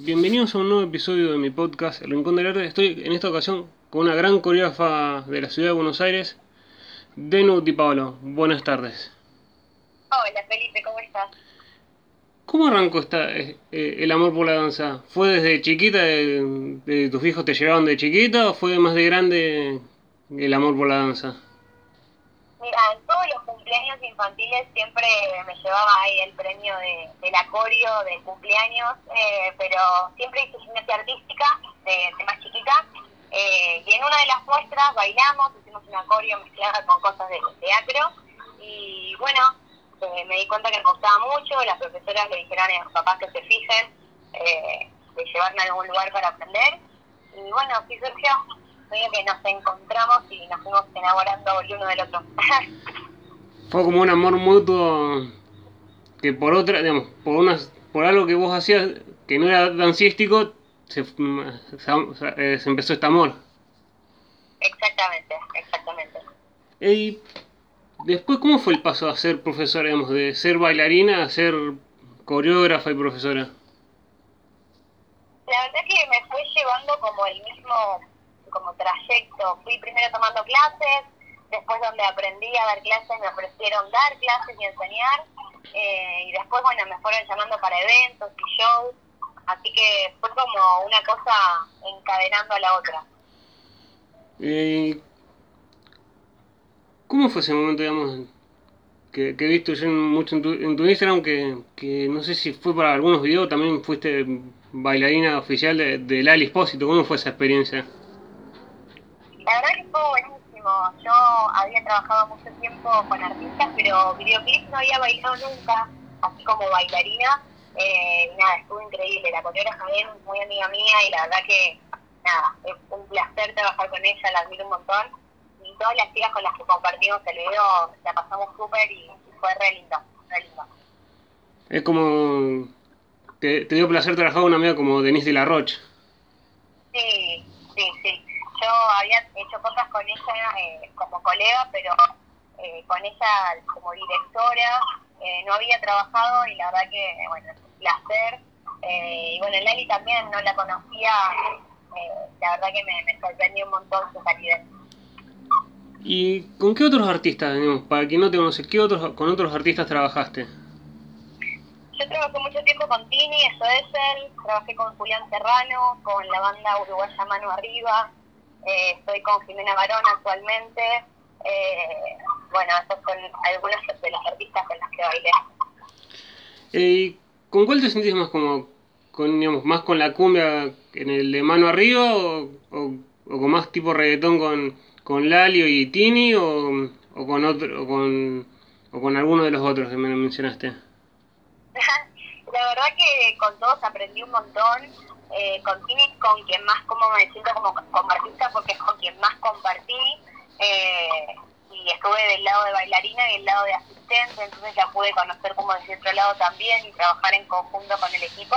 Bienvenidos a un nuevo episodio de mi podcast El Rincón del Arte. Estoy en esta ocasión con una gran coreógrafa de la ciudad de Buenos Aires, Denu Di Paolo. Buenas tardes. Hola Felipe, ¿cómo estás? ¿Cómo arrancó esta, eh, eh, el amor por la danza? ¿Fue desde chiquita, de, de tus hijos te llevaban de chiquita o fue más de grande el amor por la danza? Mira, cumpleaños infantiles siempre me llevaba ahí el premio de, del acorio de cumpleaños, eh, pero siempre hice gimnasia artística de, más chiquita. eh, y en una de las muestras bailamos, hicimos un acorio mezclada con cosas de teatro. Y bueno, eh, me di cuenta que me gustaba mucho. Las profesoras le dijeron a los papás que se fijen de llevarme a algún lugar para aprender. Y bueno, así surgió. Que nos encontramos y nos fuimos enamorando el uno del otro. Fue como un amor mutuo que por otra, digamos, por unas, por algo que vos hacías que no era dancístico, se, se, eh, se empezó este amor. exactamente, exactamente. Y después, ¿cómo fue el paso a ser profesora, digamos, de ser bailarina a ser coreógrafa y profesora? La verdad que me fue llevando como el mismo como trayecto. Fui primero tomando clases, después donde aprendí a dar clases me ofrecieron dar clases y enseñar, eh, y después, bueno, me fueron llamando para eventos y shows, así que fue como una cosa encadenando a la otra. Eh, ¿Cómo fue ese momento, digamos, que, que he visto yo en- mucho en tu, en tu Instagram, que, que no sé si fue para algunos videos, también fuiste bailarina oficial de, de Lali Espósito, ¿cómo fue esa experiencia? La verdad que fue buenísimo. Yo había trabajado mucho tiempo con artistas, pero videoclips no había bailado nunca, así como bailarina. Eh, y nada, estuvo increíble. La coreógrafa bien, muy amiga mía, y la verdad que, nada, es un placer trabajar con ella, la admiro un montón. Y todas las chicas con las que compartimos el video, la pasamos súper y, y fue re lindo, re lindo. Es como... Te, te dio placer trabajar con una amiga como Denise de la Roche. Sí. Yo había hecho cosas con ella eh, como colega, pero eh, con ella como directora eh, no había trabajado y la verdad que, bueno, es un placer. Eh, y bueno, Lali también no la conocía, la verdad que me, me sorprendió un montón su calidez. ¿Y con qué otros artistas, digamos, para quien no te conoce, qué otros, con otros artistas trabajaste? Yo trabajé mucho tiempo con Tini, eso es él, trabajé con Julián Serrano, con la banda uruguaya Mano Arriba, eh, estoy con Jimena Barón actualmente, eh, bueno, esos son algunos de los artistas con los que bailé. Eh, ¿Con cuál te sentís más como, con, digamos, más con la cumbia en el de mano arriba o, o, o con más tipo reggaetón con, con Lalio y Tini o, o con otro o con, o con alguno de los otros que me mencionaste? la verdad que con todos aprendí un montón, eh, con Tini es con quien más como me siento como, como artista porque es con quien más compartí. Eh, y estuve del lado de bailarina y del lado de asistente, entonces ya pude conocer como desde otro lado también y trabajar en conjunto con el equipo.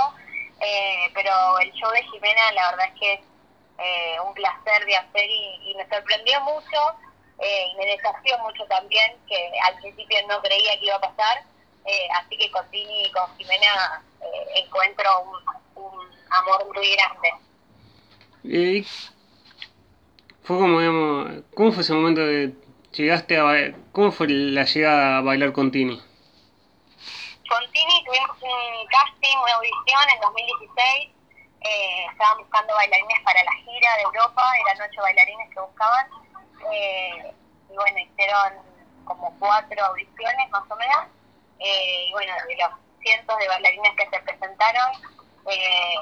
Eh, pero el show de Jimena la verdad es que es eh, un placer de hacer y, me sorprendió mucho eh, y me desafió mucho también, que al principio no creía que iba a pasar. Eh, así que con Tini y con Jimena eh, encuentro un amor muy grande. Eh, fue como, digamos, ¿cómo fue ese momento de llegaste a ba- cómo fue la llegada a bailar con Tini? Con Tini tuvimos un casting, una audición en 2016. Eh, estaban buscando bailarines para la gira de Europa, eran ocho bailarines que buscaban. Eh, y bueno, hicieron como cuatro audiciones más o menos. Eh, y bueno, de los cientos de bailarines que se presentaron, eh,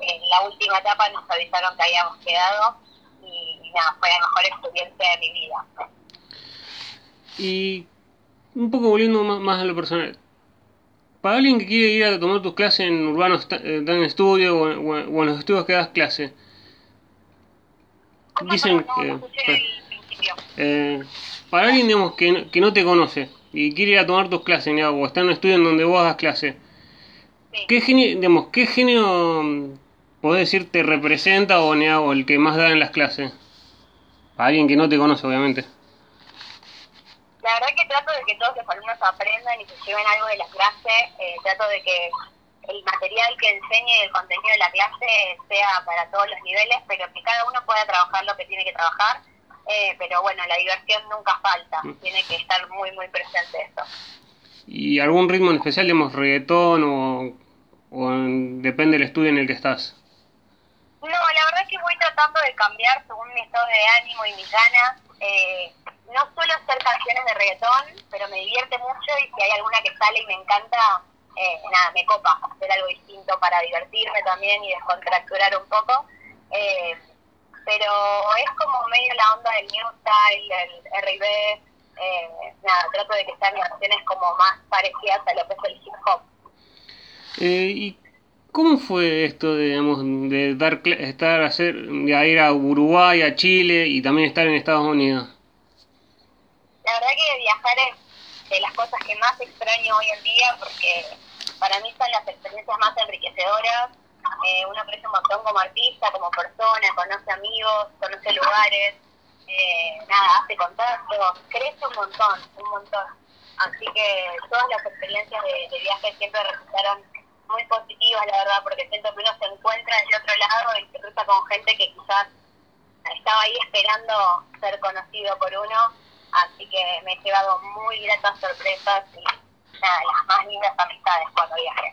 en la última etapa nos avisaron que habíamos quedado. Y, y nada, fue la mejor experiencia de mi vida. Y un poco volviendo más, más a lo personal. Para alguien que quiere ir a tomar tus clases en Urbano Sta- eh, Dan Studio o, en los estudios que das clase, ¿Cómo dicen principio. Eh, para alguien digamos, que, no- que no te conoce y quiere ir a tomar tus clases o está en un estudio en donde vos hagas clase, Sí. ¿qué genio, digamos, ¿qué genio mm, podés decir te representa o, o el que más da en las clases? Para alguien que no te conoce, obviamente. La verdad que trato de que todos los alumnos aprendan y se lleven algo de las clases, eh, trato de que el material que enseñe y el contenido de la clase sea para todos los niveles, pero que cada uno pueda trabajar lo que tiene que trabajar. Eh, pero bueno, la diversión nunca falta, Mm. tiene que estar muy, muy presente esto. ¿Y algún ritmo en especial, digamos, reggaetón o, o en- depende del estudio en el que estás? No, la verdad es que voy tratando de cambiar según mi estado de ánimo y mis ganas. Eh, no suelo hacer canciones de reggaetón, pero me divierte mucho y si hay alguna que sale y me encanta, eh, nada, me copa hacer algo distinto para divertirme también y descontracturar un poco. Eh, pero es como medio la onda del new style, el R&B, eh, nada, trato de que sean canciones como más parecidas a lo que es el hip hop. Eh, ¿Y cómo fue esto digamos, de dar, estar, hacer, ir a Uruguay, a Chile y también estar en Estados Unidos? La verdad que viajar es de las cosas que más extraño hoy en día porque para mí son las experiencias más enriquecedoras. Eh, uno crece un montón como artista, como persona, conoce amigos, conoce lugares, eh, nada, hace contactos, crece un montón, un montón. Así que todas las experiencias de viaje siempre resultaron muy positivas, la verdad, porque siento que uno se encuentra del otro lado y se cruza con gente que quizás estaba ahí esperando ser conocido por uno, así que me he llevado muy gratas sorpresas y nada, las más lindas amistades cuando viajé.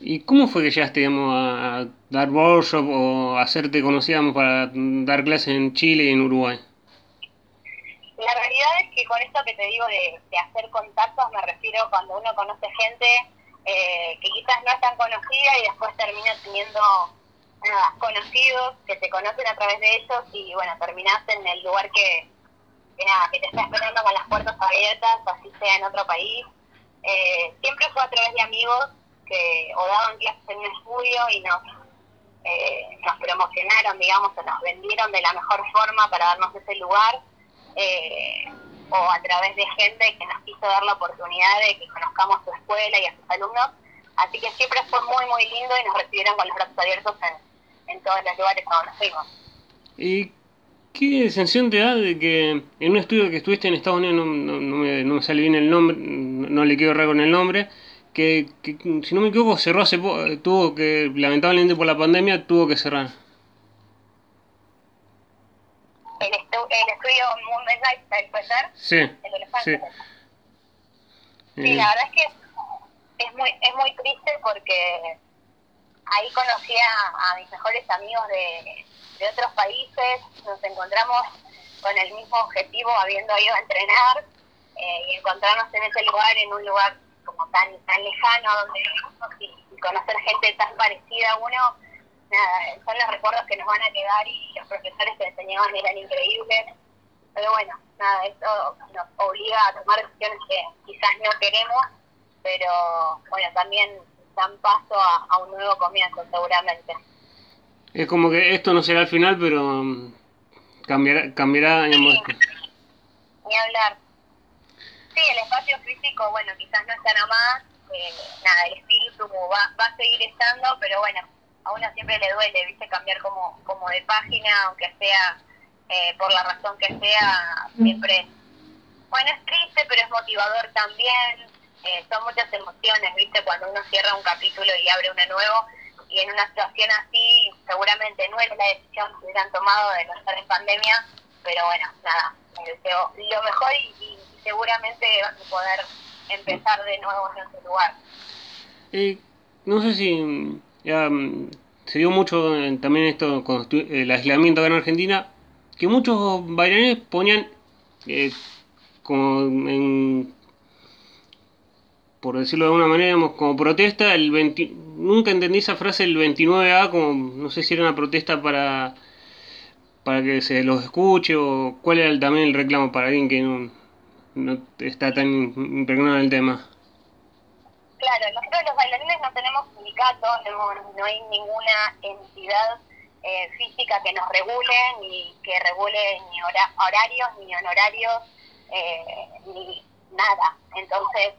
¿Y cómo fue que llegaste, digamos, a dar workshop o a hacerte conocida digamos, para dar clases en Chile y en Uruguay? La realidad es que con esto que te digo de, de hacer contactos me refiero cuando uno conoce gente eh, que quizás no es tan conocida y después termina teniendo conocidos que te conocen a través de ellos y bueno, terminás en el lugar que, que nada, que te está esperando con las puertas abiertas, así sea en otro país. Eh, siempre fue a través de amigos que o daban clases en un estudio y nos, eh, nos promocionaron, digamos, o nos vendieron de la mejor forma para darnos ese lugar, eh, o a través de gente que nos quiso dar la oportunidad de que conozcamos su escuela y a sus alumnos. Así que siempre fue muy, muy lindo y nos recibieron con los brazos abiertos en, en todos los lugares donde fuimos. ¿Y qué sensación te da de que en un estudio que estuviste en Estados Unidos, no, no, no me, no me sale bien el nombre, no, no le quiero errar con el nombre, que, que, si no me equivoco cerró hace poco, tuvo que, lamentablemente por la pandemia, tuvo que cerrar? El, estu el estudio Movement Lifestyle, ¿puede ser? Sí, El de Los sí. Sí, la verdad es que es muy, es muy triste porque ahí conocí a, a mis mejores amigos de, de otros países, nos encontramos con el mismo objetivo habiendo ido a entrenar eh, y encontrarnos en ese lugar, en un lugar como tan, tan lejano donde vivimos y, y conocer gente tan parecida a uno, nada, son los recuerdos que nos van a quedar y los profesores que enseñaban eran increíbles. Pero bueno, nada, esto nos obliga a tomar decisiones que quizás no queremos, pero bueno, también dan paso a, a un nuevo comienzo seguramente. es como que esto no será el final, pero mm, cambiará, cambiará Sí. Ni hablar. Sí, el espacio físico, bueno, quizás no estará más, eh, nada, el espíritu va, va a seguir estando, pero bueno, a uno siempre le duele, viste, cambiar como, como de página, aunque sea eh, por la razón que sea, siempre, bueno, es triste, pero es motivador también, eh, son muchas emociones, viste, cuando uno cierra un capítulo y abre uno nuevo, y en una situación así, seguramente no es la decisión que hubieran tomado de no estar en pandemia, pero bueno, nada, les deseo lo mejor y, y seguramente van a poder empezar de nuevo en ese lugar. Eh, no sé si mm, mm, se dio mucho eh, también esto con el aislamiento acá en Argentina, que muchos bailarines ponían eh, como en, por decirlo de alguna manera, digamos, como protesta, el 20 nunca entendí esa frase el 29A, como no sé si era una protesta para para que se los escuche o cuál era también el reclamo para alguien que no, no está tan impregnado en el tema. Claro, nosotros los bailarines no tenemos sindicato, no, no hay ninguna entidad eh, física que nos regule, ni que regule ni hora- horarios, ni honorarios, eh, ni nada. Entonces,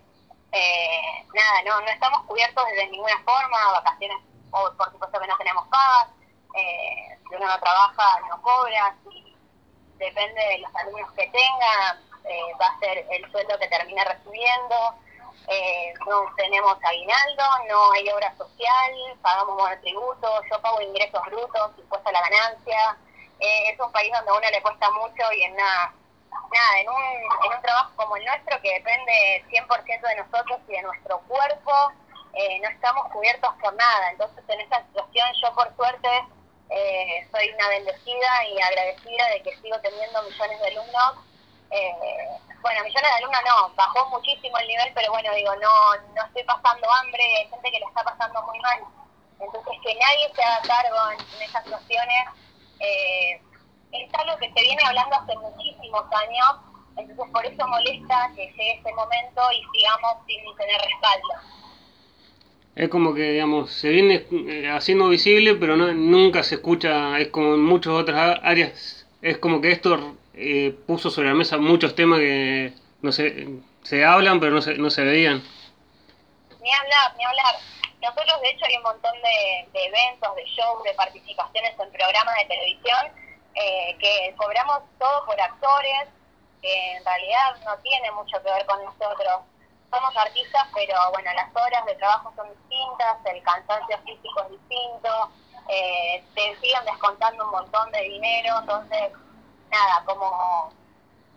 eh, nada, no, no estamos cubiertos de ninguna forma, vacaciones, o por supuesto que no tenemos eh, si uno no trabaja no cobra, si depende de los alumnos que tenga, va a ser el sueldo que termine recibiendo. Eh, no tenemos aguinaldo, no hay obra social, pagamos monotributo, yo pago ingresos brutos, impuesto a la ganancia. Eh, es un país donde a uno le cuesta mucho y en nada, nada en, un, en un trabajo como el nuestro que depende 100% de nosotros y de nuestro cuerpo, eh, no estamos cubiertos por nada. Entonces en esta situación yo por suerte eh, soy una bendecida y agradecida de que sigo teniendo millones de alumnos. Eh, bueno, millones de alumnos no, bajó muchísimo el nivel, pero bueno, digo, no, no estoy pasando hambre, hay gente que le está pasando muy mal. Entonces, que nadie se haga cargo en, esas situaciones eh, es algo que se viene hablando hace muchísimos años, entonces por eso molesta que llegue este momento y sigamos sin tener respaldo es como que, digamos, se viene eh, haciendo visible, pero no, nunca se escucha, es como en muchas otras áreas, es como que esto eh, puso sobre la mesa muchos temas que no se, se hablan, pero no se, no se veían. Ni hablar, ni hablar. Nosotros, de hecho, hay un montón de, eventos, de shows, de participaciones en programas de televisión eh, que cobramos todo por actores, que en realidad no tiene mucho que ver con nosotros somos artistas, pero bueno, las horas de trabajo son distintas, el cansancio físico es distinto, eh, te siguen descontando un montón de dinero, entonces, nada, como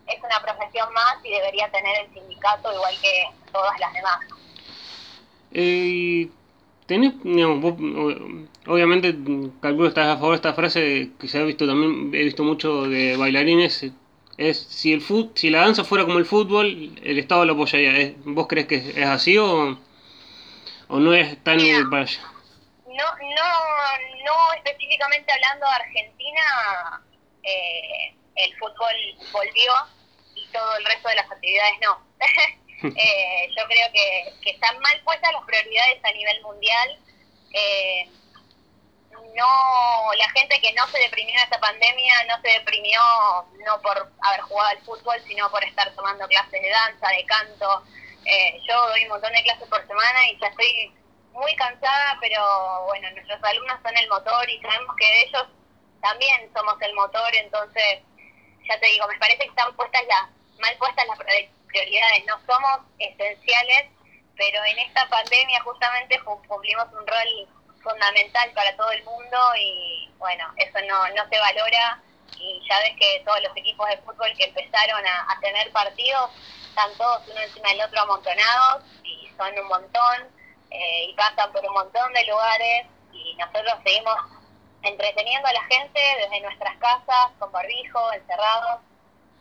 es una profesión más y debería tener el sindicato igual que todas las demás. Eh, tenés, digamos, obviamente, calculo estás a favor de esta frase que se ha visto también, he visto mucho de bailarines es si el fut, si la danza fuera como el fútbol, el Estado lo apoyaría. ¿Vos crees que es así o, o no es tan para allá? No, no, no específicamente hablando de Argentina, eh, el fútbol volvió y todo el resto de las actividades no. eh, yo creo que, que están mal puestas las prioridades a nivel mundial. Eh, no la gente que no se deprimió en esta pandemia no se deprimió no por haber jugado al fútbol sino por estar tomando clases de danza de canto eh, yo doy un montón de clases por semana y ya estoy muy cansada pero bueno nuestros alumnos son el motor y sabemos que ellos también somos el motor entonces ya te digo me parece que están puestas ya mal puestas las prioridades no somos esenciales pero en esta pandemia justamente cumplimos un rol fundamental para todo el mundo y bueno, eso no, no se valora. Y ya ves que todos los equipos de fútbol que empezaron a, tener partidos están todos uno encima del otro amontonados y son un montón eh, y pasan por un montón de lugares y nosotros seguimos entreteniendo a la gente desde nuestras casas con barbijo, encerrados.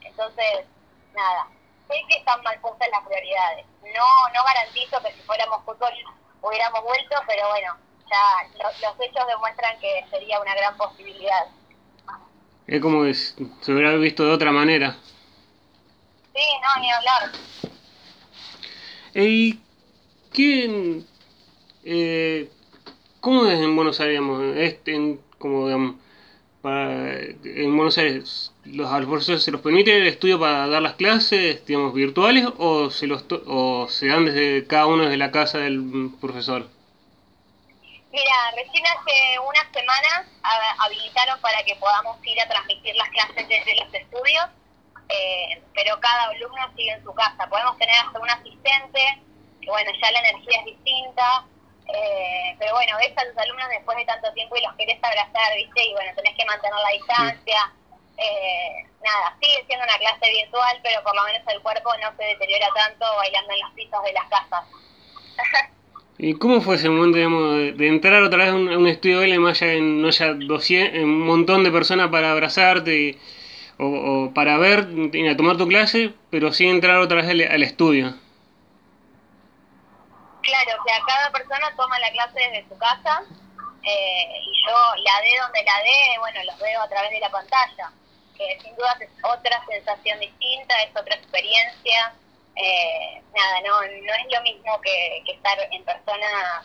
Entonces, nada, sé que están mal puestas las prioridades. No, no garantizo que si fuéramos fútbol hubiéramos vuelto, pero bueno, los, hechos demuestran que sería una gran posibilidad. Es como que se hubiera visto de otra manera. Sí, no, ni hablar. ¿Y quién, eh, cómo es en Buenos Aires, este, como digamos, para, en Buenos Aires, los, a se los permite el estudio para dar las clases, digamos, virtuales o se los o se dan desde cada uno desde la casa del profesor? Mira, recién hace unas semanas habilitaron para que podamos ir a transmitir las clases desde los estudios, eh, pero cada alumno sigue en su casa. Podemos tener hasta un asistente, que bueno, ya la energía es distinta, eh, pero bueno, ves a tus alumnos después de tanto tiempo y los querés abrazar, ¿viste? Y bueno, tenés que mantener la distancia. Eh, nada, sigue siendo una clase virtual, pero por lo menos el cuerpo no se deteriora tanto bailando en los pisos de las casas. ¿Y cómo fue ese momento, digamos, de entrar otra vez a un, estudio L, más allá no haya un montón de personas para abrazarte o, para ver, y tomar tu clase, pero sí entrar otra vez al, estudio? Claro, o sea, cada persona toma la clase desde su casa eh, y yo la dé donde la dé, bueno, los veo a través de la pantalla, que sin duda es otra sensación distinta, es otra experiencia eh, nada, no, no es lo mismo que, estar en persona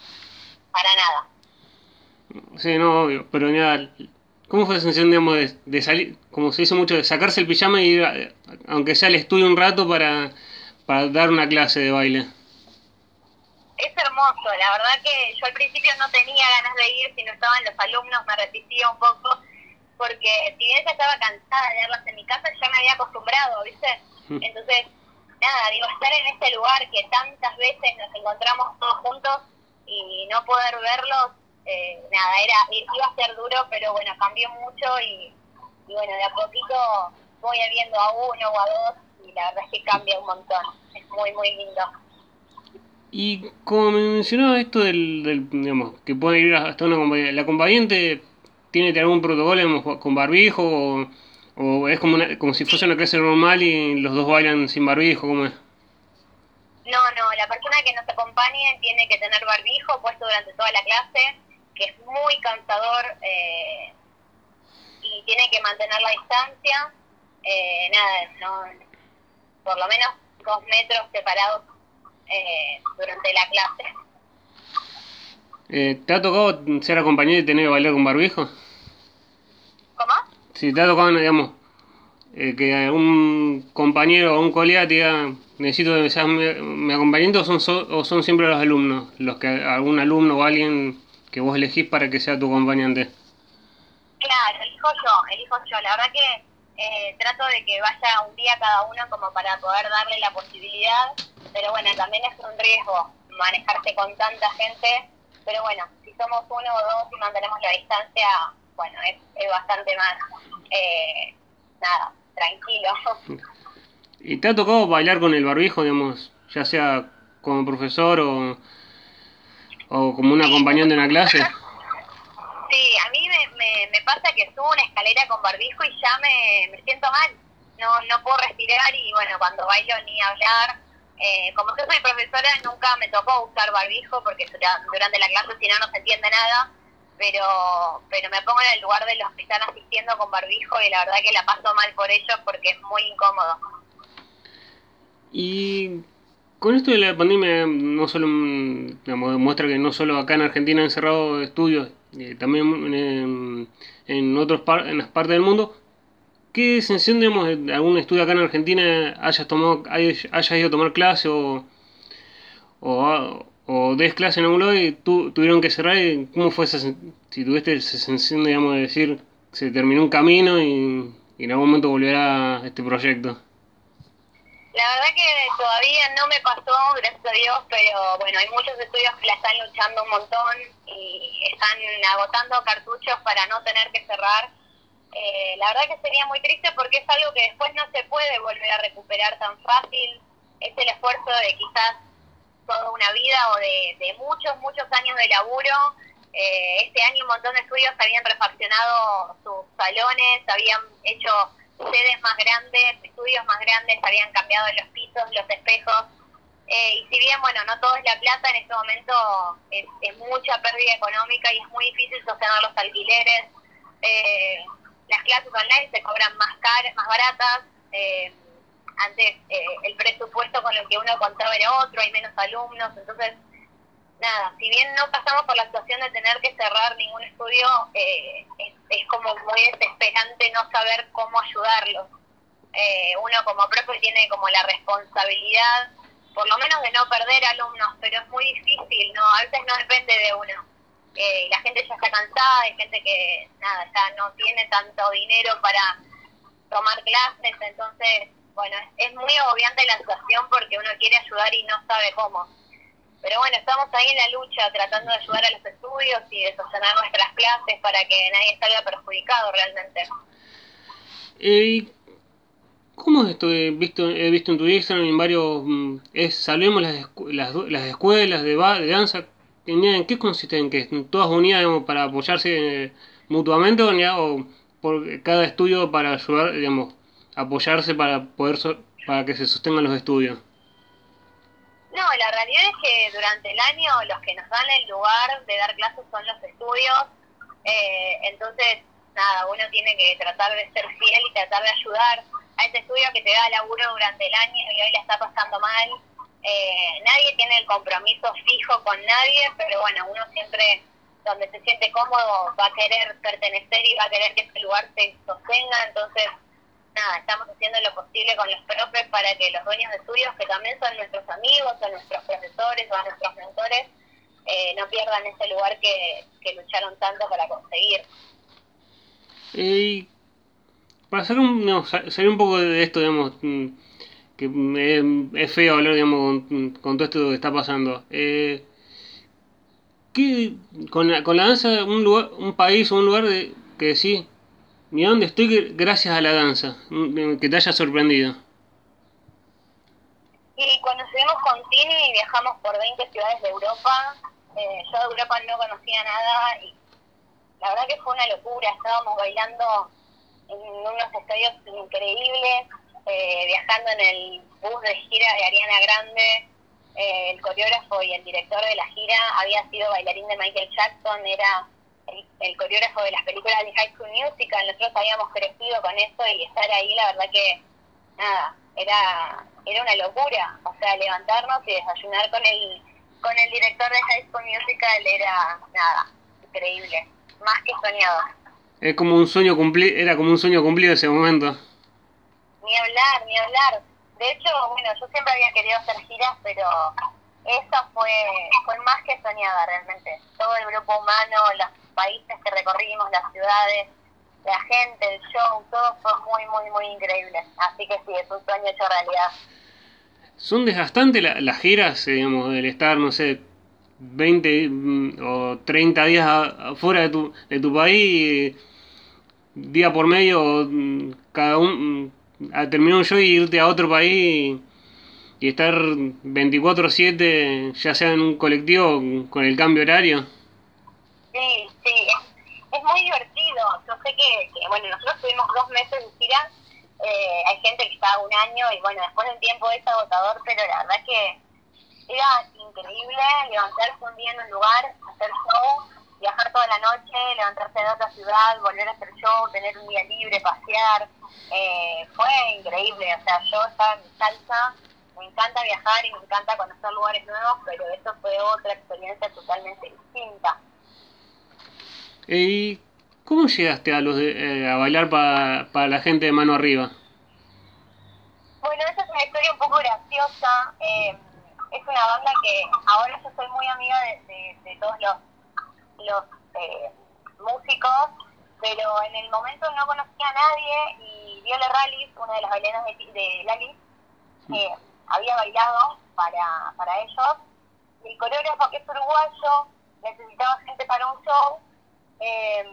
para nada. Sí, no, obvio, pero nada, ¿cómo fue la sensación, digamos, de, salir, como se hizo mucho, de sacarse el pijama y ir, aunque sea al estudio un rato para, para dar una clase de baile? Es hermoso, la verdad que yo al principio no tenía ganas de ir, si no estaban los alumnos me resistía un poco, porque si bien ya estaba cansada de verlas en mi casa, ya me había acostumbrado, ¿viste? Mm. Entonces nada, digo, estar en este lugar que tantas veces nos encontramos todos juntos y no poder verlos, eh, nada, era iba a ser duro, pero bueno, cambió mucho y, y bueno, de a poquito voy viendo a uno o a dos y la verdad es que cambia un montón, es muy, muy lindo. Y como me mencionaba esto del, del digamos, que puede ir hasta una compañía, ¿la acompañante tiene algún protocolo digamos, con barbijo o, o es como, una, como si fuese una clase normal y los dos bailan sin barbijo? ¿Cómo es? No, no, la persona que nos acompañe tiene que tener barbijo puesto durante toda la clase, que es muy cansador eh, y tiene que mantener la distancia. Eh, nada, no, por lo menos dos metros separados eh, durante la clase. Eh, ¿Te ha tocado ser acompañado y tener que bailar con barbijo? ¿Cómo? Si te ha tocado, digamos, eh, que un compañero o un colega te diga, necesito que seas mi, mi acompañante o son, so- o son siempre los alumnos, los que algún alumno o alguien que vos elegís para que sea tu acompañante. Claro, elijo yo, elijo yo. La verdad que eh, trato de que vaya un día cada uno como para poder darle la posibilidad, pero bueno, también es un riesgo manejarse con tanta gente, pero bueno, si somos uno o dos y mantenemos la distancia, bueno, es, es bastante más, eh, nada, tranquilo. ¿Y te ha tocado bailar con el barbijo, digamos, ya sea como profesor o, o como un acompañante en la clase? Sí, a mí me, me, me pasa que subo una escalera con barbijo y ya me, me siento mal. No, no puedo respirar y bueno, cuando bailo ni hablar. Eh, como yo soy profesora, nunca me tocó usar barbijo porque dura- durante la clase si no no se entiende nada. Pero, pero me pongo en el lugar de los que están asistiendo con barbijo y la verdad que la paso mal por ellos porque es muy incómodo. Y con esto de la pandemia, no solo digamos, demuestra que no solo acá en Argentina han cerrado estudios, eh, también en, en otros par- en las partes del mundo. ¿Qué sensación, digamos, de algún estudio acá en Argentina hayas tomado, hayas, ido a tomar clase o, o, o des clase en algún lado y tu, tuvieron que cerrar? y ¿Cómo fue esa, si tuviste esa sensación, digamos, de decir, se terminó un camino y, y en algún momento volverá este proyecto? La verdad que todavía no me pasó, gracias a Dios, pero bueno, hay muchos estudios que la están luchando un montón y están agotando cartuchos para no tener que cerrar. Eh, la verdad que sería muy triste porque es algo que después no se puede volver a recuperar tan fácil. Es el esfuerzo de quizás toda una vida o de, de muchos, muchos años de laburo. Eh, este año un montón de estudios habían refaccionado sus salones, habían hecho sedes más grandes, estudios más grandes, habían cambiado los pisos, los espejos. Eh, y si bien, bueno, no todo es la plata, en este momento es, mucha pérdida económica y es muy difícil sostener los alquileres. Eh, las clases online se cobran más caras, más baratas. Eh, antes eh, el presupuesto con el que uno contaba era otro, hay menos alumnos, entonces nada, si bien no pasamos por la situación de tener que cerrar ningún estudio, eh, es, es como muy desesperante no saber cómo ayudarlos. Eh, uno como profe tiene como la responsabilidad, por lo menos de no perder alumnos, pero es muy difícil, no a veces no depende de uno. Eh, la gente ya está cansada, hay gente que nada ya no tiene tanto dinero para tomar clases, entonces, bueno, es, es muy agobiante la situación porque uno quiere ayudar y no sabe cómo. Pero bueno, estamos ahí en la lucha tratando de ayudar a los estudios y de sostener nuestras clases para que nadie salga perjudicado realmente. Eh, ¿Cómo es esto? He visto, he visto en tu Instagram en varios... mm, Es, las, las, las escuelas de, ba- de danza. ¿En qué consiste? ¿En que todas unidas para apoyarse eh, mutuamente o por cada estudio para ayudar, digamos, apoyarse para poder so- para que se sostengan los estudios? No, la realidad es que durante el año los que nos dan el lugar de dar clases son los estudios, eh, entonces nada, uno tiene que tratar de ser fiel y tratar de ayudar a ese estudio que te da laburo durante el año y hoy la está pasando mal. Eh, nadie tiene el compromiso fijo con nadie, pero bueno, uno siempre donde se siente cómodo va a querer pertenecer y va a querer que ese lugar se sostenga, entonces nada, estamos haciendo lo posible con los profes para que los dueños de estudios, que también son nuestros amigos, son nuestros profesores, son nuestros mentores, eh, no pierdan ese lugar que, lucharon tanto para conseguir. Eh, para salir un, digamos, sa- salir un poco de esto, digamos, mm, que es, feo hablar, digamos, con, con, todo esto que está pasando. Eh, ¿qué, con, la, con la danza, un, lugar, un país o un lugar de, que sí, mira dónde estoy gracias a la danza, mm, que te haya sorprendido? Y cuando estuvimos con Tini viajamos por 20 ciudades de Europa, eh, yo de Europa no conocía nada y la verdad que fue una locura, estábamos bailando en unos estadios increíbles, eh, viajando en el bus de gira de Ariana Grande, eh, el coreógrafo y el director de la gira había sido bailarín de Michael Jackson, era el, coreógrafo de las películas de High School Musical, nosotros habíamos crecido con eso y estar ahí, la verdad que, nada, era, era una locura, o sea, levantarnos y desayunar con el, con el director de High School Musical era, nada, increíble, más que soñado. Es como un sueño cumplido, era como un sueño cumplido ese momento. Ni hablar, ni hablar. De hecho, bueno, yo siempre había querido hacer giras, pero esa fue, fue más que soñada realmente. Todo el grupo humano, los países que recorrimos, las ciudades, la gente, el show, todo fue muy, muy, muy increíble. Así que sí, es un sueño hecho realidad. ¿Son desgastantes las giras, digamos, del estar, no sé, 20 mm, o 30 días afuera de tu, de tu país, día por medio, mm, cada un, mm, a terminar un show y irte a otro país y estar 24/7, ya sea en un colectivo con el cambio horario? Sí, sí, es, muy divertido. Yo sé que, bueno, nosotros tuvimos dos meses de gira, eh, hay gente que está un año y bueno, después del tiempo es agotador, pero la verdad que era increíble levantarse un día en un lugar, hacer show, viajar toda la noche, levantarse en otra ciudad, volver a hacer show, tener un día libre, pasear. Eh, fue increíble, o sea, yo estaba en mi salsa, me encanta viajar y me encanta conocer lugares nuevos, pero eso fue otra experiencia totalmente distinta. ¿Y cómo llegaste a, los eh, a bailar para para la gente de mano arriba? Bueno, esa es una historia un poco graciosa. Eh, es una banda que ahora yo soy muy amiga de, de, todos los, los eh, músicos, pero en el momento no conocía a nadie y Viola Rallis, una de las bailarinas de, de Lali, eh, había bailado para, para ellos. Y el coreógrafo, que es uruguayo, necesitaba gente para un show. Eh,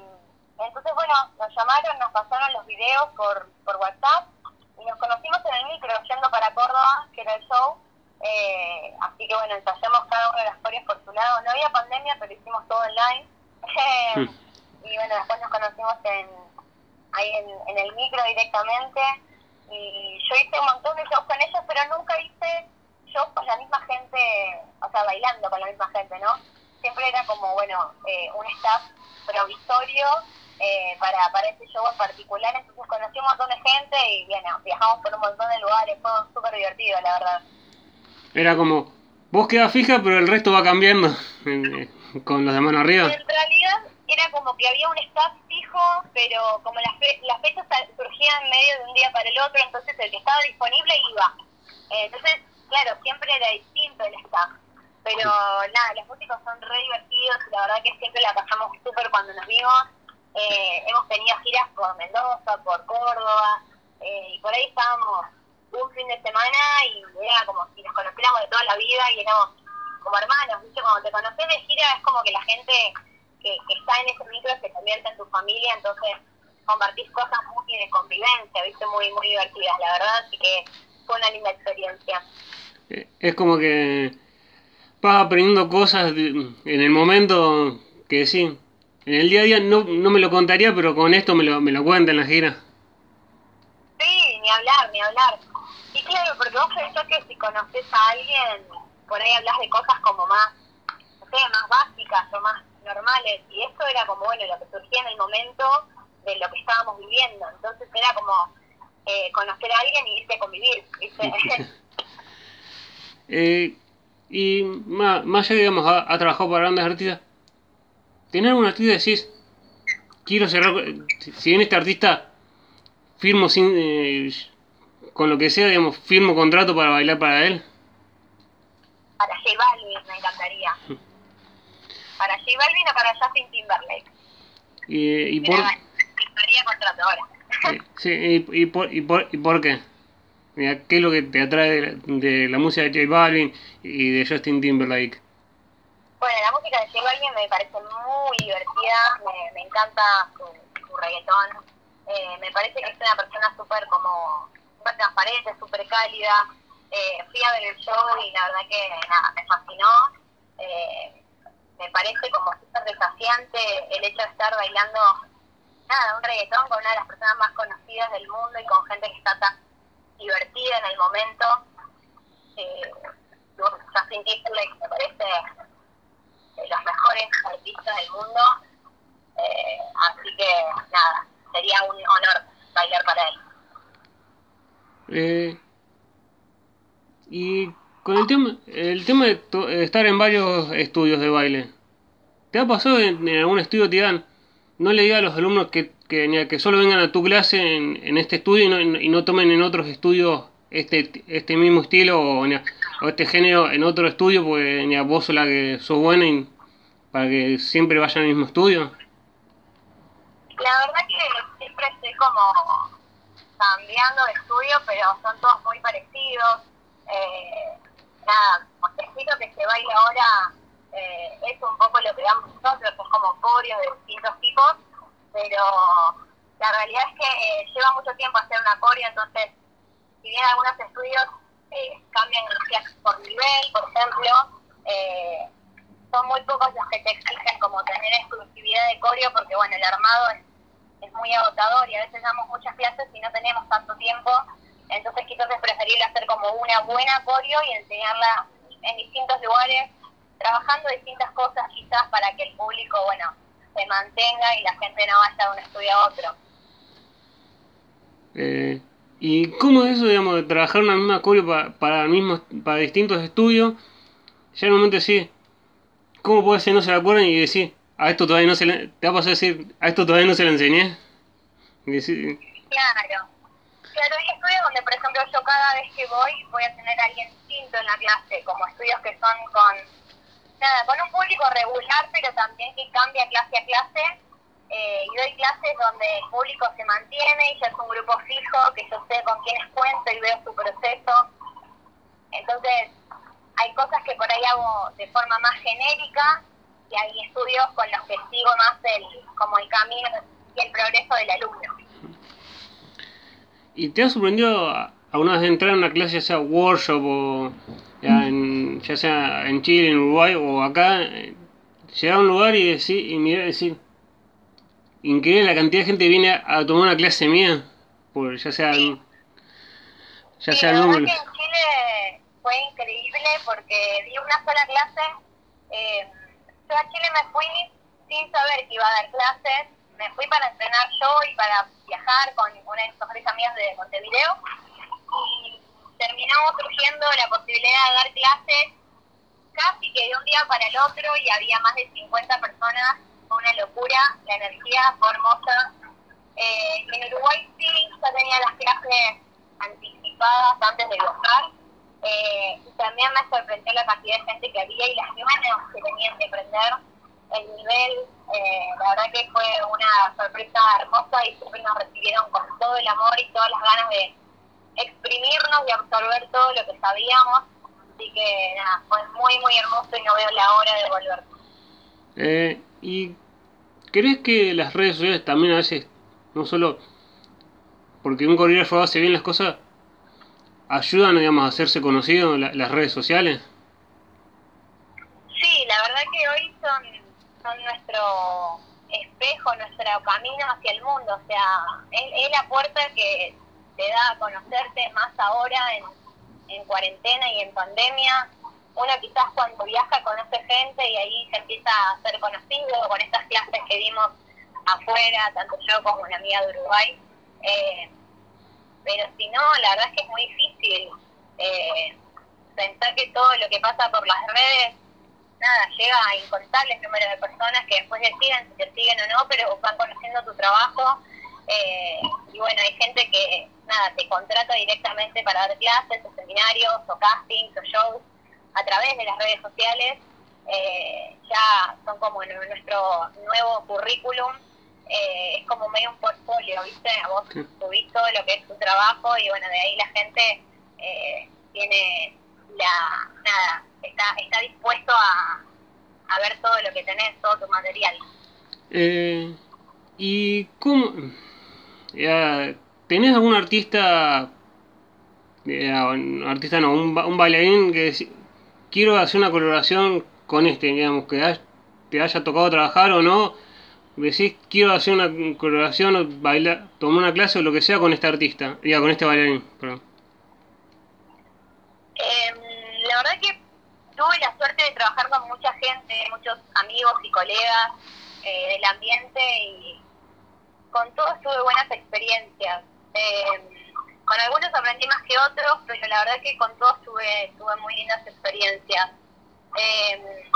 entonces, bueno, nos llamaron, nos pasaron los videos por, por WhatsApp y nos conocimos en el micro yendo para Córdoba, que era el show eh, así que bueno, ensayamos cada una de las historias por su lado. No había pandemia, pero hicimos todo online. Hmm. y bueno, después nos conocimos en, ahí en, el micro directamente. Y yo hice un montón de shows con ellos, pero nunca hice shows con la misma gente, o sea, bailando con la misma gente, ¿no? Siempre era como, bueno, eh, un staff provisorio eh, para, para ese show en particular. Entonces conocí un montón de gente y bueno, viajamos por un montón de lugares. Fue súper divertido, la verdad. Era como, vos quedas fija, pero el resto va cambiando eh, con los de mano arriba. En realidad era como que había un staff fijo, pero como las, las fechas surgían medio de un día para el otro, entonces el que estaba disponible iba. Eh, entonces, claro, siempre era distinto el staff. Pero nada, los músicos son re divertidos y la verdad que siempre la pasamos súper cuando nos vimos. Eh, hemos tenido giras por Mendoza, por Córdoba, y por ahí estábamos un fin de semana y era como si nos conociéramos de toda la vida y éramos como hermanos, ¿viste? Cuando te conoces de gira es como que la gente que, está en ese micro se convierte en tu familia, entonces compartís cosas muy de convivencia, ¿viste? Muy, muy divertidas, la verdad, así que fue una linda experiencia. Eh, es como que vas aprendiendo cosas en el momento que sí. En el día a día no, no me lo contaría, pero con esto me lo, me lo cuenta en la gira. Sí, ni hablar, ni hablar y claro, porque vos pensás que si conoces a alguien, por ahí hablas de cosas como más, no sé, más básicas o más normales. Y esto era como, bueno, lo que surgía en el momento de lo que estábamos viviendo. Entonces era como eh, conocer a alguien y irte a convivir, ¿viste? eh, y más, más allá, digamos, ha, ha, trabajado para grandes artistas. Tener un artista decís, quiero cerrar, si bien este artista firmo sin... Eh, con lo que sea, digamos, firmo contrato para bailar para él? Para J Balvin me encantaría. Para J Balvin o para Justin Timberlake. ¿Y, y por...? Firmaría contrato ahora. Sí, y, y, por, y, por, ¿y por qué? Mira, ¿qué es lo que te atrae de la, de la música de J Balvin y de Justin Timberlake? Bueno, la música de J Balvin me parece muy divertida, me, me encanta su, su reggaetón, eh, me parece que es una persona súper como, súper transparente, súper cálida, eh, fui a ver el show y la verdad que nada, me fascinó, eh, me parece como súper desafiante el hecho de estar bailando, nada, un reggaetón con una de las personas más conocidas del mundo y con gente que está tan divertida en el momento. Eh, Justin Timberlake me parece de los mejores artistas del mundo. Eh, así que nada, sería un honor bailar para él. Eh, y con el tema, el tema de estar en varios estudios de baile, ¿te ha pasado en, en algún estudio te digan, no le digas a los alumnos que, que, ni a que solo vengan a tu clase en, en este estudio y no, y no tomen en otros estudios este, este mismo estilo o, o este género en otro estudio, porque ni a vos sos la que sos buena y para que siempre vayan al mismo estudio? La verdad que siempre estoy como cambiando de estudio, pero son todos muy parecidos. Eh, nada, el estilo que se baila ahora eh, es un poco lo que damos nosotros, es como coreos de distintos tipos, pero la realidad es que eh, lleva mucho tiempo hacer una coreo, entonces, si bien algunos estudios eh, cambian por nivel, por ejemplo, eh, son muy pocos los que te exigen como tener exclusividad de coreo, porque bueno, el armado es, es muy agotador y a veces damos muchas clases y no tenemos tanto tiempo, entonces quizás es preferible hacer como una buena coreo y enseñarla en distintos lugares, trabajando distintas cosas quizás para que el público, bueno, se mantenga y la gente no vaya de un estudio a otro. Eh, ¿Y cómo es eso, digamos, de trabajar una misma coreo para, para, mismos, para distintos estudios? Ya en un momento decir, ¿cómo puede ser no se la acuerdan y decir, a esto todavía no se le, te va a pasar decir, a esto todavía no se le enseñé? Y decir, Claro. Claro, hay estudios donde, por ejemplo, yo cada vez que voy voy a tener a alguien distinto en la clase, como estudios que son con, nada, con un público regular, pero también que cambia clase a clase. Eh, y doy clases donde el público se mantiene y ya es un grupo fijo, que yo sé con quiénes cuento y veo su proceso. Entonces, hay cosas que por ahí hago de forma más genérica y hay estudios con los que sigo más el, como el camino y el progreso del alumno. ¿Y te ha sorprendido a- alguna vez entrar en una clase, ya sea workshop o ya, en, ya sea en Chile, en Uruguay o acá, eh, llegar a un lugar y decir, y mirar y decir, increíble la cantidad de gente que viene a, a tomar una clase mía, por ya sea, Sí. ya Sí, sea verdad número. que en Chile fue increíble porque di una sola clase. Eh, yo a Chile me fui sin saber que iba a dar clases. Me fui para entrenar yo y para viajar con una de mis mejores amigas de Montevideo. Y terminó surgiendo la posibilidad de dar clases casi que de un día para el otro y había más de 50 personas. Una locura, la energía fue hermosa. Eh, en Uruguay sí, ya tenía las clases anticipadas antes de viajar. Eh, y también me sorprendió la cantidad de gente que había y las ganas que tenían de aprender el nivel. Eh, la verdad que fue una sorpresa hermosa y siempre nos recibieron con todo el amor y todas las ganas de exprimirnos y absorber todo lo que sabíamos. Así que nada, fue muy, muy hermoso y no veo la hora de volver. Eh, ¿Y crees que las redes sociales también a veces, no solo porque un coreógrafo hace bien las cosas, ayudan digamos, a hacerse conocido la- las redes sociales? Sí, la verdad que hoy son, nuestro espejo, nuestro camino hacia el mundo. O sea, es, la puerta que te da a conocerte más ahora en, en cuarentena y en pandemia. Uno quizás cuando viaja conoce gente y ahí se empieza a ser conocido con estas clases que vimos afuera, tanto yo como una amiga de Uruguay. Eh, pero si no, la verdad es que es muy difícil eh, pensar que todo lo que pasa por las redes nada, llega a incontables números de personas que después deciden si te siguen o no, pero van conociendo tu trabajo. Eh, y bueno, hay gente que, nada, te contrata directamente para dar clases o seminarios o castings o shows a través de las redes sociales. Eh, ya son como nu- nuestro nuevo currículum. eh, es como medio un portfolio, ¿viste? Vos subís todo lo que es tu trabajo y bueno, de ahí la gente eh, tiene la, nada, está, está dispuesto a, a ver todo lo que tenés, todo tu material. Eh, ¿Y cómo? Ya, ¿Tenés algún artista, un artista no, un, un bailarín que quiero hacer una colaboración con este, digamos, que te haya tocado trabajar o no? Decís, quiero hacer una colaboración o bailar, tomar una clase o lo que sea con este artista, diga, con este bailarín, perdón. Eh, que tuve la suerte de trabajar con mucha gente, muchos amigos y colegas eh, del ambiente y con todos tuve buenas experiencias. Eh, con algunos aprendí más que otros, pero la verdad que con todos tuve, tuve muy lindas experiencias. Eh,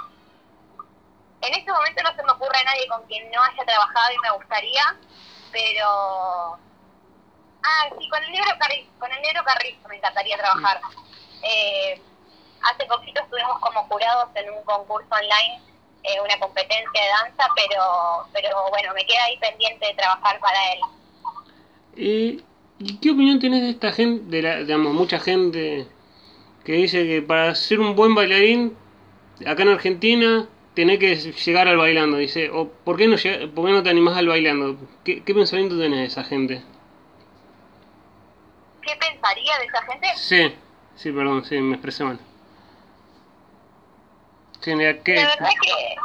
en este momento no se me ocurre a nadie con quien no haya trabajado y me gustaría, pero... Ah, sí, con el negro Carrizo, con el negro Carrizo me encantaría trabajar. Eh, hace poquito estuvimos como jurados en un concurso online, eh, una competencia de danza, pero, pero bueno, me queda ahí pendiente de trabajar para él. ¿Y, qué opinión tenés de esta gente, de la, digamos, mucha gente que dice que para ser un buen bailarín, acá en Argentina, tenés que llegar al bailando? Dice, o ¿por qué no, por qué no te animás al bailando? ¿Qué, ¿Qué pensamiento tenés de esa gente? ¿Qué pensaría de esa gente? Sí, sí, perdón, sí, me expresé mal. ¿Qué? La verdad que...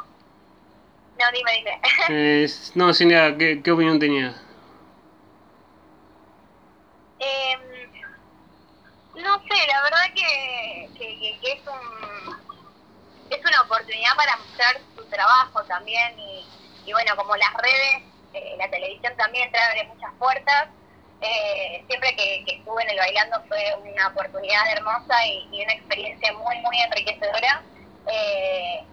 No, dime, dime. Eh, no, Cinea, ¿qué, ¿qué opinión tenías? Eh, no sé, la verdad que, que, que, es un es una oportunidad para mostrar su trabajo también y, y bueno, como las redes, eh, la televisión también trae muchas puertas. Eh, siempre que, que, estuve en el bailando fue una oportunidad hermosa y, y una experiencia muy, muy enriquecedora. Eh,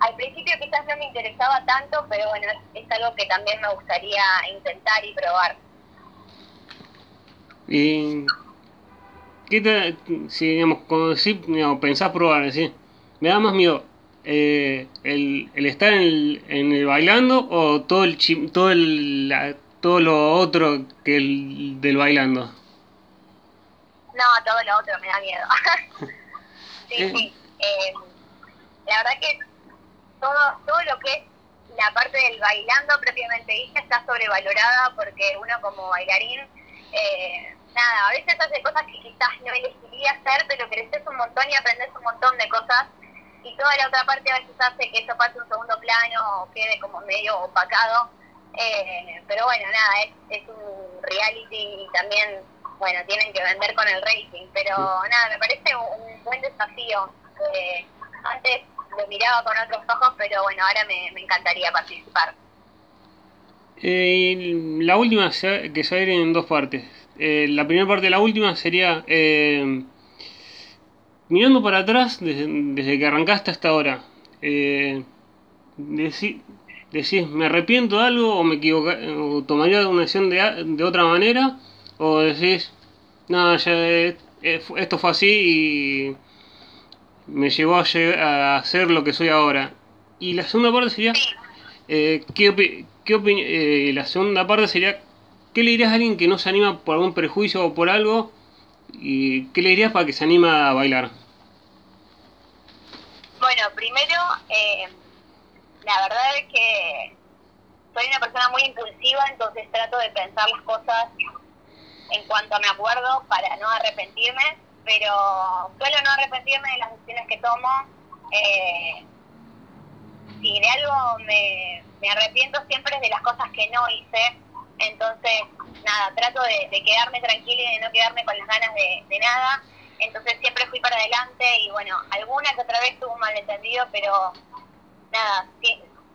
al principio quizás no me interesaba tanto, pero bueno, es, es algo que también me gustaría intentar y probar. ¿Y qué te, si digamos, sí, digamos, pensás probar, me da más miedo eh, el, el, estar en el, en el, bailando o todo el todo el la, todo lo otro que el del bailando? No, todo lo otro me da miedo. sí, eh. sí. Eh, la verdad que todo, todo lo que es la parte del bailando propiamente dicha está sobrevalorada porque uno como bailarín, eh, nada, a veces hace cosas que quizás no elegiría hacer, pero creces un montón y aprendes un montón de cosas y toda la otra parte a veces hace que eso pase un segundo plano o quede como medio opacado. Eh, pero bueno, nada, es, es un reality y también, bueno, tienen que vender con el rating. Pero nada, me parece un, un buen desafío. Eh, antes lo miraba con otros ojos, pero bueno, ahora me, me encantaría participar. Eh, la última que se en dos partes. Eh, la primera parte de la última sería eh, mirando para atrás desde, desde, que arrancaste hasta ahora. Eh, deci, decís, ¿me arrepiento de algo o me equivoqué o tomaría una decisión de, de otra manera? O decís, no, ya eh, esto fue así y me llevó a, a hacer lo que soy ahora. Y la segunda parte sería, eh, ¿qué, qué eh, la segunda parte sería, ¿qué le dirías a alguien que no se anima por algún prejuicio o por algo? ¿Y qué le dirías para que se anima a bailar? Bueno, primero, eh, la verdad es que soy una persona muy impulsiva, entonces trato de pensar las cosas en cuanto me acuerdo para no arrepentirme pero suelo no arrepentirme de las decisiones que tomo. Eh, si de algo me, me arrepiento siempre es de las cosas que no hice. Entonces, nada, trato de, quedarme tranquila y de no quedarme con las ganas de, de, nada. Entonces siempre fui para adelante y bueno, alguna que otra vez tuve un malentendido, pero nada,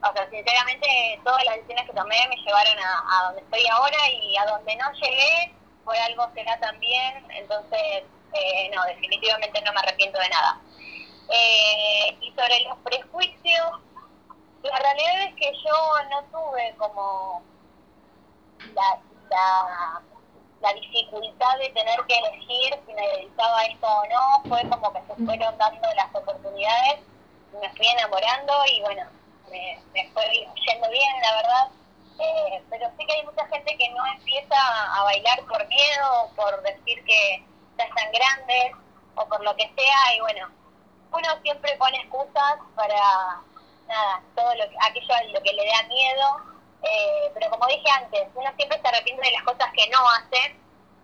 o sea, sinceramente todas las decisiones que tomé me llevaron a, a donde estoy ahora y a donde no llegué por algo será también. Entonces, eh, no, definitivamente no me arrepiento de nada. Eh, y sobre los prejuicios, la realidad es que yo no tuve como la, la, la dificultad de tener que elegir si me dedicaba a esto o no, fue como que se fueron dando las oportunidades, me fui enamorando y bueno, me, me fue yendo bien, la verdad. Eh, pero que no empieza a bailar por miedo, por decir que ya están grandes o por lo que sea, y bueno, uno siempre pone excusas para nada, todo lo, aquello a lo que le da miedo, eh, pero como dije antes, uno siempre se arrepiente de las cosas que no hace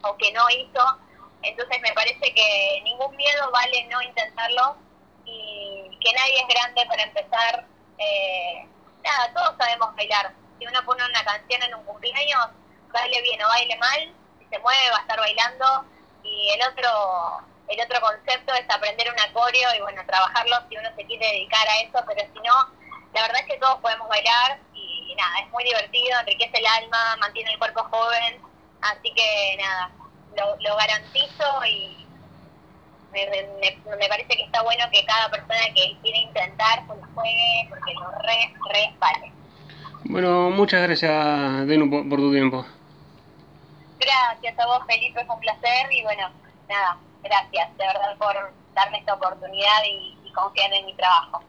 o que no hizo, entonces me parece que ningún miedo vale no intentarlo y que nadie es grande para empezar. Eh, nada, todos sabemos bailar. Si uno pone una canción en un cumpleaños, baile bien o baile mal, si se mueve va a estar bailando y el otro el otro concepto es aprender un acorio y bueno, trabajarlo si uno se quiere dedicar a eso, pero si no, la verdad es que todos podemos bailar y, nada, es muy divertido, enriquece el alma, mantiene el cuerpo joven, así que nada, lo, lo garantizo y me, me, me, parece que está bueno que cada persona que quiere intentar pues lo juegue porque lo re, re vale. Bueno, muchas gracias, Denu, por, por tu tiempo. Gracias a vos, Felipe, fue un placer y bueno, nada, gracias de verdad por darme esta oportunidad y, y confiar en mi trabajo.